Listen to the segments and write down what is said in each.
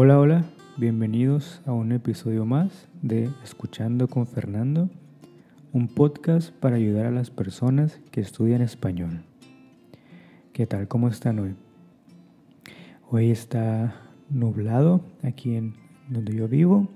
Hola, hola, bienvenidos a un episodio más de Escuchando con Fernando, un podcast para ayudar a las personas que estudian español. ¿Qué tal? ¿Cómo están hoy? Hoy está nublado aquí en donde yo vivo.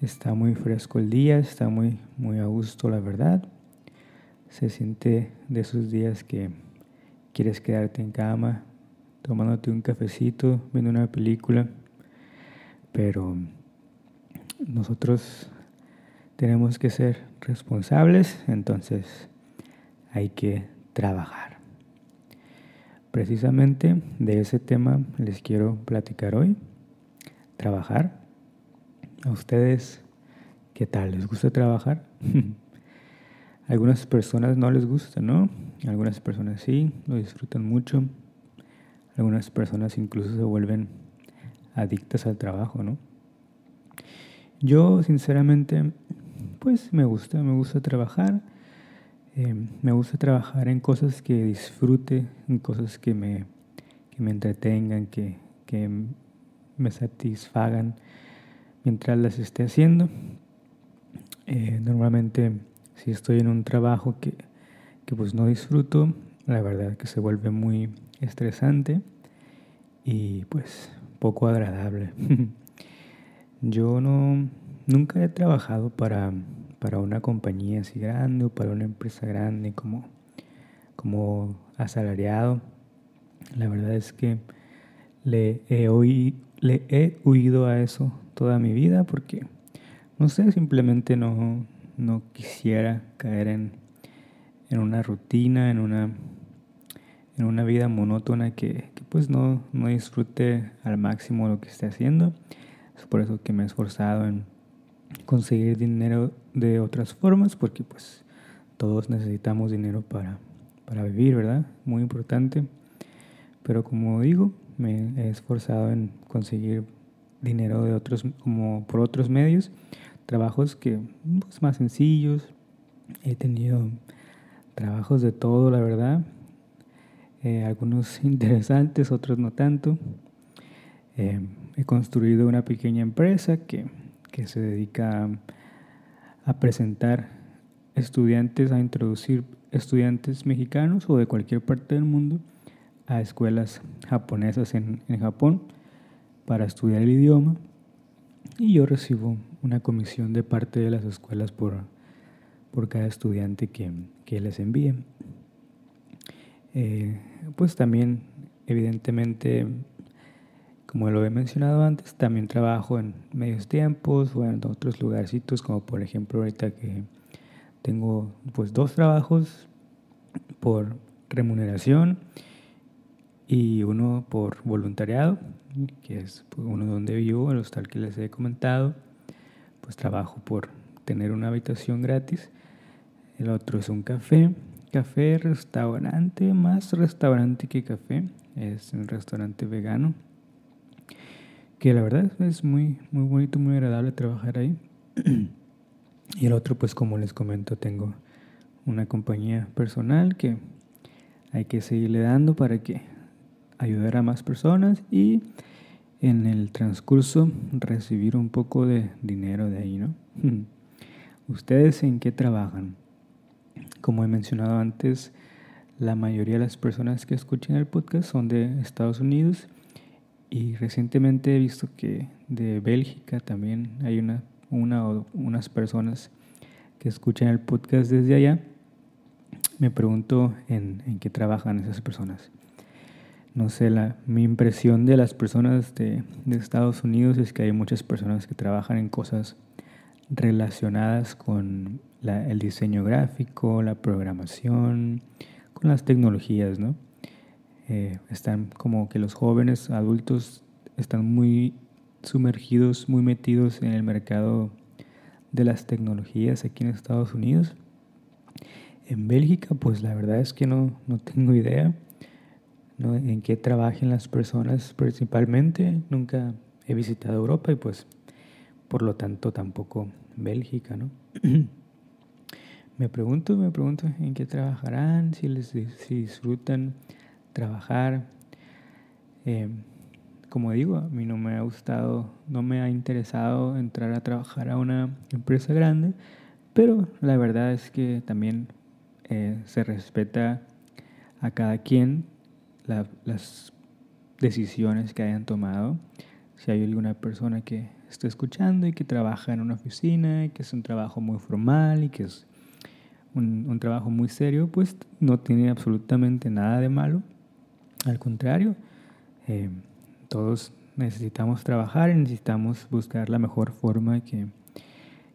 Está muy fresco el día, está muy, muy a gusto la verdad. Se siente de esos días que quieres quedarte en cama, tomándote un cafecito, viendo una película, pero nosotros tenemos que ser responsables, entonces hay que trabajar. Precisamente de ese tema les quiero platicar hoy, trabajar. ¿A ustedes qué tal? ¿Les gusta trabajar? Algunas personas no les gusta, ¿no? Algunas personas sí, lo disfrutan mucho. Algunas personas incluso se vuelven adictas al trabajo, ¿no? Yo, sinceramente, pues me gusta, me gusta trabajar. Eh, me gusta trabajar en cosas que disfrute, en cosas que me, que me entretengan, que, que me satisfagan mientras las esté haciendo. Eh, normalmente, si estoy en un trabajo que, que pues no disfruto, la verdad que se vuelve muy estresante y pues poco agradable. Yo no nunca he trabajado para, para una compañía así grande o para una empresa grande como, como asalariado. La verdad es que le he, huido a eso toda mi vida porque, no sé, simplemente no, no quisiera caer en, en una rutina, en una en una vida monótona que, pues no, no disfrute al máximo lo que esté haciendo. Es por eso que me he esforzado en conseguir dinero de otras formas, porque pues todos necesitamos dinero para, para vivir, ¿verdad? Muy importante. Pero como digo, me he esforzado en conseguir dinero de otros, como por otros medios, trabajos que pues, más sencillos. He tenido trabajos de todo, la verdad. Eh, algunos interesantes, otros no tanto. Eh, he construido una pequeña empresa que, que se dedica a, presentar estudiantes, a introducir estudiantes mexicanos o de cualquier parte del mundo a escuelas japonesas en, en Japón para estudiar el idioma y yo recibo una comisión de parte de las escuelas por, por cada estudiante que, que les envíe. Eh, pues también, evidentemente, como lo he mencionado antes, también trabajo en medios tiempos o en otros lugarcitos, como por ejemplo ahorita que tengo pues dos trabajos por remuneración y uno por voluntariado, que es uno donde vivo, el hostal que les he comentado, pues trabajo por tener una habitación gratis, el otro es un café café, restaurante, más restaurante que café. Es un restaurante vegano. Que la verdad es muy, muy bonito, muy agradable trabajar ahí. y el otro, pues como les comento, tengo una compañía personal que hay que seguirle dando para que ayudar a más personas y en el transcurso recibir un poco de dinero de ahí, ¿no? ¿Ustedes en qué trabajan? Como he mencionado antes, la mayoría de las personas que escuchan el podcast son de Estados Unidos y recientemente he visto que de Bélgica también hay una, una o unas personas que escuchan el podcast desde allá. Me pregunto en, en qué trabajan esas personas. No sé, la, mi impresión de las personas de, de Estados Unidos es que hay muchas personas que trabajan en cosas relacionadas con el diseño gráfico, la programación, con las tecnologías, ¿no? Eh, están como que los jóvenes adultos están muy sumergidos, muy metidos en el mercado de las tecnologías aquí en Estados Unidos. En Bélgica, pues la verdad es que no, no tengo idea en qué trabajen las personas principalmente. Nunca he visitado Europa y pues por lo tanto tampoco Bélgica, ¿no? me pregunto, me pregunto en qué trabajarán, si les si disfrutan trabajar. Eh, como digo, a mí no me ha gustado, no me ha interesado entrar a trabajar a una empresa grande, pero la verdad es que también eh, se respeta a cada quien las decisiones que hayan tomado. Si hay alguna persona que está escuchando y que trabaja en una oficina y que es un trabajo muy formal y que es un, trabajo muy serio, pues no tiene absolutamente nada de malo. Al contrario, eh, todos necesitamos trabajar y necesitamos buscar la mejor forma que,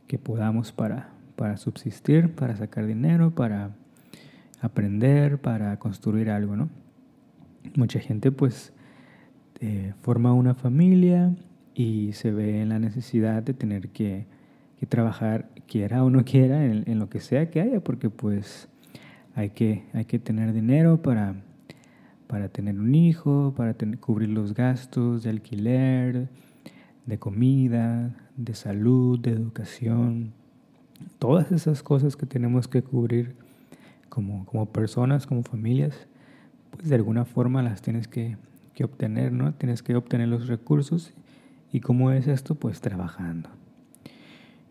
que podamos para, para subsistir, para sacar dinero, para aprender, para construir algo, ¿no? Mucha gente pues eh, forma una familia y se ve en la necesidad de tener que, trabajar, quiera o no quiera, en, lo que sea que haya, porque pues hay que, hay que tener dinero para, para tener un hijo, para cubrir los gastos de alquiler, de comida, de salud, de educación, todas esas cosas que tenemos que cubrir como, como personas, como familias, pues de alguna forma las tienes que, que obtener, ¿no? Tienes que obtener los recursos. ¿Y cómo es esto? Pues trabajando.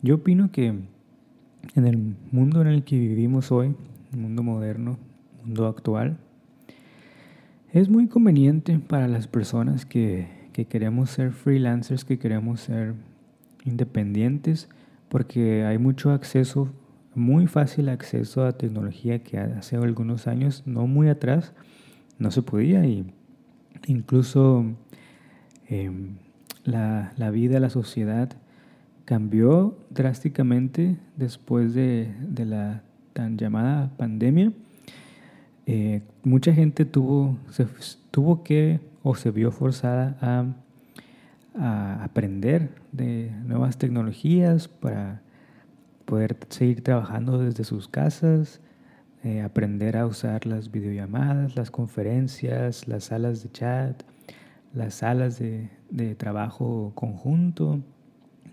Yo opino que en el mundo en el que vivimos hoy, mundo moderno, mundo actual, es muy conveniente para las personas que, que queremos ser freelancers, que queremos ser independientes, porque hay mucho acceso, muy fácil acceso a tecnología que hace algunos años, no muy atrás, no se podía. Y incluso em, la, vida, la sociedad cambió drásticamente después de, de la tan llamada pandemia. Eh, mucha gente tuvo, se, tuvo que o se vio forzada a, aprender de nuevas tecnologías para poder seguir trabajando desde sus casas, eh, aprender a usar las videollamadas, las conferencias, las salas de chat, las salas de, de trabajo conjunto.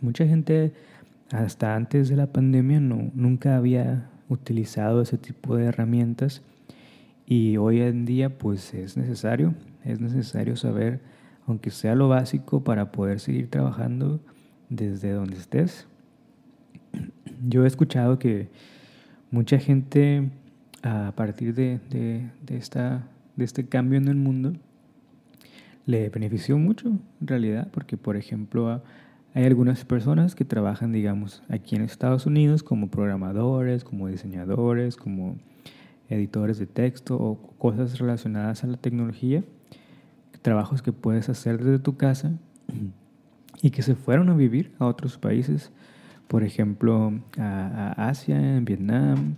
Mucha gente hasta antes de la pandemia no, nunca había utilizado ese tipo de herramientas y hoy en día pues es necesario, es necesario saber, aunque sea lo básico, para poder seguir trabajando desde donde estés. Yo he escuchado que mucha gente a partir de, de, esta, de este cambio en el mundo, le benefició mucho en realidad, porque por ejemplo hay algunas personas que trabajan, digamos, aquí en Estados Unidos como programadores, como diseñadores, como editores de texto o cosas relacionadas a la tecnología, trabajos que puedes hacer desde tu casa y que se fueron a vivir a otros países, por ejemplo, a, a Asia, en Vietnam,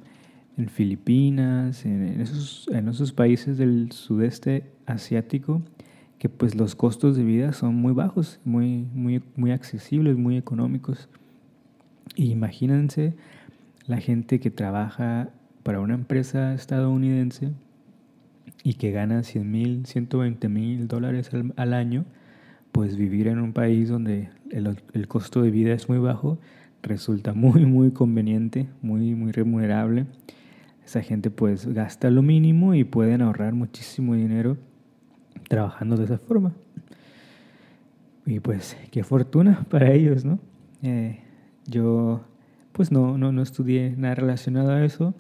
en Filipinas, en, esos, en esos países del sudeste asiático, que pues los costos de vida son muy bajos, muy, muy, muy accesibles, muy económicos. imagínense la gente que trabaja para una empresa estadounidense y que gana 100 mil, 120 mil dólares al, año, pues vivir en un país donde el, el, costo de vida es muy bajo resulta muy, muy conveniente, muy, muy remunerable esa gente pues gasta lo mínimo y pueden ahorrar muchísimo dinero trabajando de esa forma. Y pues qué fortuna para ellos, ¿no? Eh, yo pues no, no, no estudié nada relacionado a eso,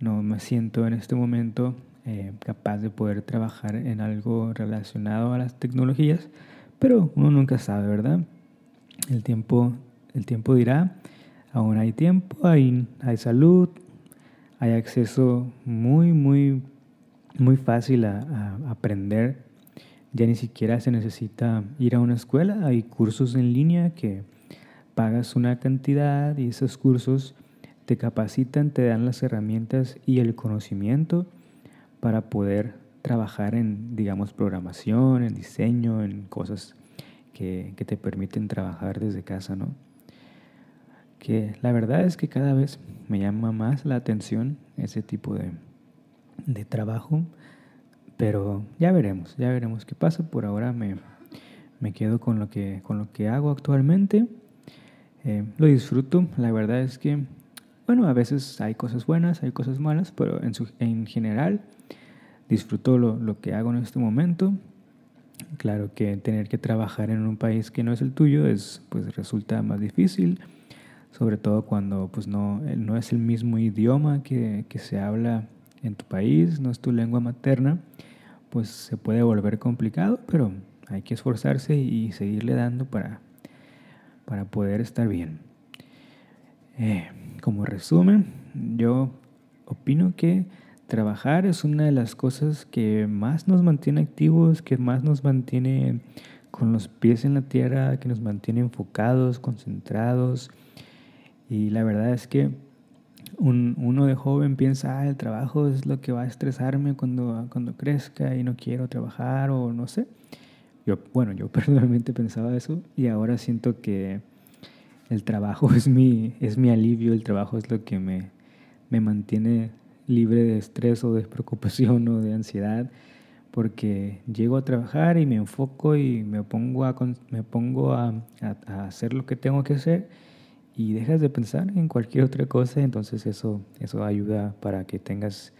no me siento en este momento eh, capaz de poder trabajar en algo relacionado a las tecnologías, pero uno nunca sabe, ¿verdad? El tiempo, el tiempo dirá, aún hay tiempo, hay, hay salud, hay acceso muy, muy, muy fácil a, aprender. Ya ni siquiera se necesita ir a una escuela, hay cursos en línea que pagas una cantidad y esos cursos te capacitan, te dan las herramientas y el conocimiento para poder trabajar en, digamos, programación, en diseño, en cosas que, que te permiten trabajar desde casa, ¿no? que la verdad es que cada vez me llama más la atención ese tipo de, de trabajo, pero ya veremos, ya veremos qué pasa. Por ahora me, me quedo con lo, que, con lo que hago actualmente. Eh, lo disfruto, la verdad es que, bueno, a veces hay cosas buenas, hay cosas malas, pero en, su, en general disfruto lo, lo que hago en este momento. Claro que tener que trabajar en un país que no es el tuyo es, pues resulta más difícil, sobre todo cuando pues no, no es el mismo idioma que, que se habla en tu país, no es tu lengua materna, pues se puede volver complicado, pero hay que esforzarse y seguirle dando para, para poder estar bien. Eh, como resumen, yo opino que trabajar es una de las cosas que más nos mantiene activos, que más nos mantiene con los pies en la tierra, que nos mantiene enfocados, concentrados. Y la verdad es que uno de joven piensa, ah, el trabajo es lo que va a estresarme cuando, cuando crezca y no quiero trabajar o no sé. Yo, bueno, yo personalmente pensaba eso y ahora siento que el trabajo es mi, es mi alivio, el trabajo es lo que me, me mantiene libre de estrés o de preocupación o de ansiedad, porque llego a trabajar y me enfoco y me pongo a, me pongo a, a hacer lo que tengo que hacer y dejas de pensar en cualquier otra cosa, entonces eso, eso ayuda para que tengas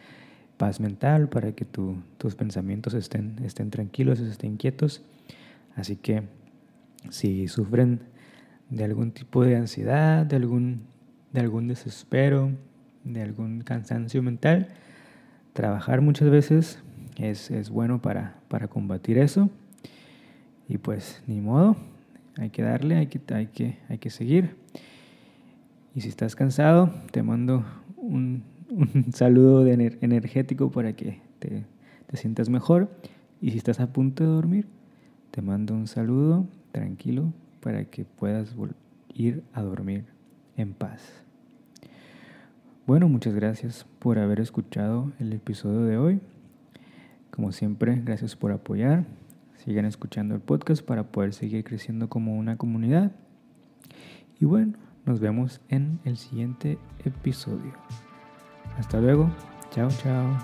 paz mental, para que tus pensamientos estén, estén tranquilos, estén quietos. Así que si sufren de algún tipo de ansiedad, de algún, de algún desespero, de algún cansancio mental, trabajar muchas veces es, es bueno para, para combatir eso. Y pues ni modo, hay que darle, hay que, hay que, hay que seguir. Y si estás cansado, te mando un, saludo de energético para que te, te sientas mejor. Y si estás a punto de dormir, te mando un saludo tranquilo para que puedas ir a dormir en paz. Bueno, muchas gracias por haber escuchado el episodio de hoy. Como siempre, gracias por apoyar. Sigan escuchando el podcast para poder seguir creciendo como una comunidad. Y bueno, nos vemos en el siguiente episodio. Hasta luego. Chao, chao.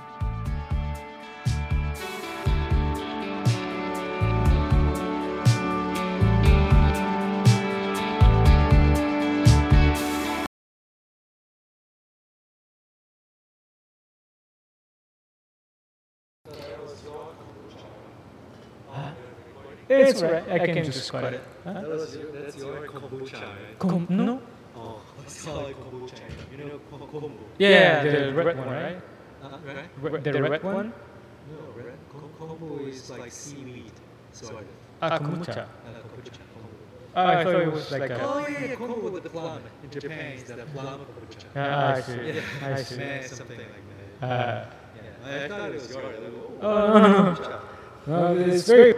It's right. I can just cut it. Huh? That's your, that's your kombucha, right? Kom- no? Oh, it's called like kombucha. You know kombu? Yeah, the, the red, red one, right? Uh, right? The, the red, red one? No, red. Kombu is like seaweed, sort of. Ah, kombucha. Uh, kombucha. Oh, I thought it was like a... Oh, yeah, kombu with the plum. In Japan, it's the plum kombucha. Ah, I see. Yeah, I see. Something like that. Uh, yeah, I thought it was yours. Oh, no, no, no. no it's very...